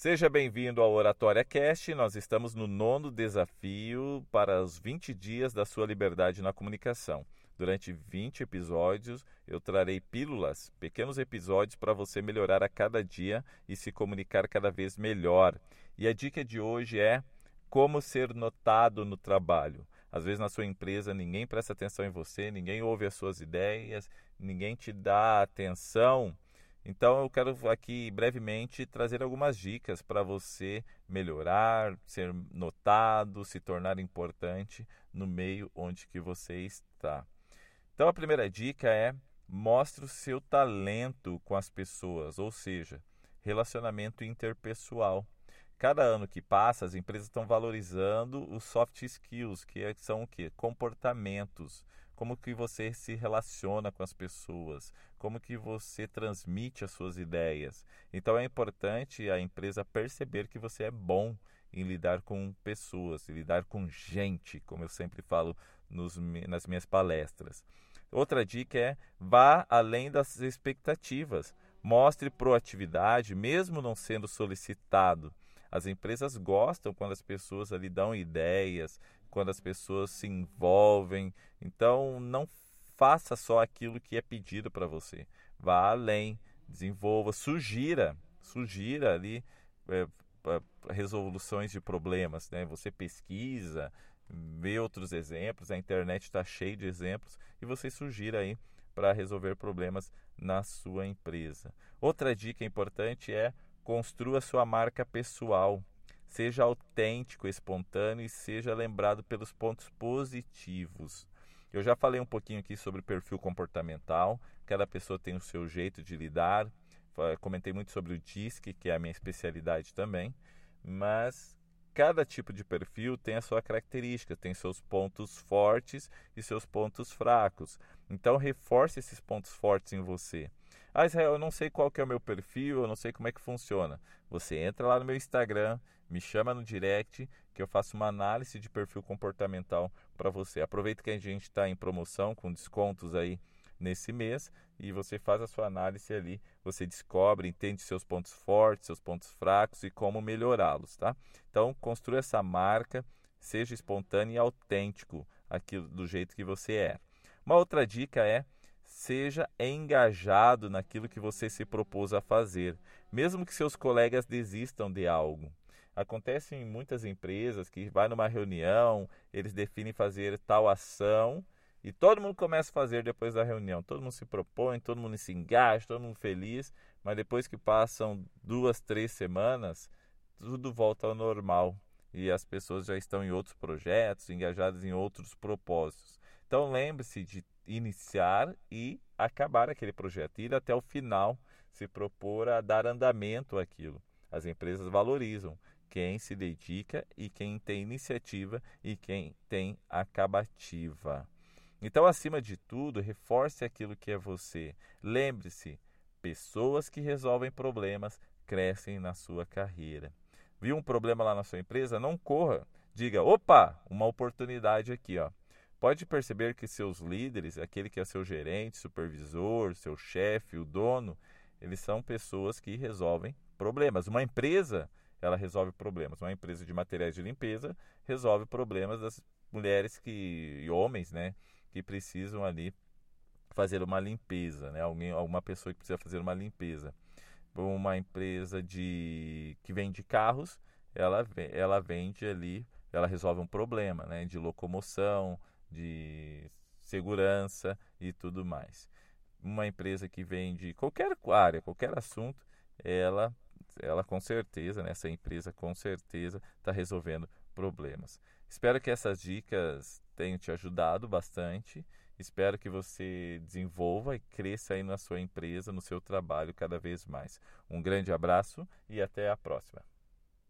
Seja bem-vindo ao Oratória Cast. Nós estamos no nono desafio para os 20 dias da sua liberdade na comunicação. Durante 20 episódios, eu trarei pílulas, pequenos episódios para você melhorar a cada dia e se comunicar cada vez melhor. E a dica de hoje é como ser notado no trabalho. Às vezes na sua empresa ninguém presta atenção em você, ninguém ouve as suas ideias, ninguém te dá atenção. Então eu quero aqui brevemente trazer algumas dicas para você melhorar, ser notado, se tornar importante no meio onde que você está. Então a primeira dica é mostre o seu talento com as pessoas, ou seja, relacionamento interpessoal. Cada ano que passa, as empresas estão valorizando os soft skills, que é, são o quê? Comportamentos. Como que você se relaciona com as pessoas, como que você transmite as suas ideias. Então é importante a empresa perceber que você é bom em lidar com pessoas, em lidar com gente, como eu sempre falo nos, nas minhas palestras. Outra dica é vá além das expectativas. Mostre proatividade, mesmo não sendo solicitado. As empresas gostam quando as pessoas ali dão ideias, quando as pessoas se envolvem. Então, não faça só aquilo que é pedido para você. Vá além, desenvolva, sugira, sugira ali é, resoluções de problemas. Né? Você pesquisa, vê outros exemplos, a internet está cheia de exemplos e você sugira aí para resolver problemas na sua empresa. Outra dica importante é Construa sua marca pessoal. Seja autêntico, espontâneo e seja lembrado pelos pontos positivos. Eu já falei um pouquinho aqui sobre perfil comportamental. Cada pessoa tem o seu jeito de lidar. Comentei muito sobre o DISC, que é a minha especialidade também. Mas cada tipo de perfil tem a sua característica, tem seus pontos fortes e seus pontos fracos. Então reforce esses pontos fortes em você. Ah, Israel, eu não sei qual que é o meu perfil, eu não sei como é que funciona. Você entra lá no meu Instagram, me chama no direct, que eu faço uma análise de perfil comportamental para você. Aproveita que a gente está em promoção com descontos aí nesse mês e você faz a sua análise ali, você descobre, entende seus pontos fortes, seus pontos fracos e como melhorá-los, tá? Então, construa essa marca, seja espontâneo e autêntico aquilo do jeito que você é. Uma outra dica é seja engajado naquilo que você se propôs a fazer, mesmo que seus colegas desistam de algo. Acontece em muitas empresas que vai numa reunião, eles definem fazer tal ação e todo mundo começa a fazer depois da reunião. Todo mundo se propõe, todo mundo se engaja, todo mundo feliz, mas depois que passam duas, três semanas, tudo volta ao normal e as pessoas já estão em outros projetos, engajadas em outros propósitos. Então lembre-se de iniciar e acabar aquele projeto, ir até o final, se propor a dar andamento àquilo. As empresas valorizam quem se dedica e quem tem iniciativa e quem tem acabativa. Então, acima de tudo, reforce aquilo que é você. Lembre-se: pessoas que resolvem problemas crescem na sua carreira. Viu um problema lá na sua empresa? Não corra. Diga: opa, uma oportunidade aqui, ó. Pode perceber que seus líderes, aquele que é seu gerente, supervisor, seu chefe, o dono, eles são pessoas que resolvem problemas. Uma empresa, ela resolve problemas. Uma empresa de materiais de limpeza resolve problemas das mulheres que, e homens, né, que precisam ali fazer uma limpeza, né? Alguém, alguma pessoa que precisa fazer uma limpeza. Uma empresa de que vende carros, ela, ela vende ali, ela resolve um problema, né? De locomoção, de segurança e tudo mais. Uma empresa que vende qualquer área, qualquer assunto, ela, ela com certeza, né, essa empresa com certeza está resolvendo problemas. Espero que essas dicas tenham te ajudado bastante. Espero que você desenvolva e cresça aí na sua empresa, no seu trabalho cada vez mais. Um grande abraço e até a próxima.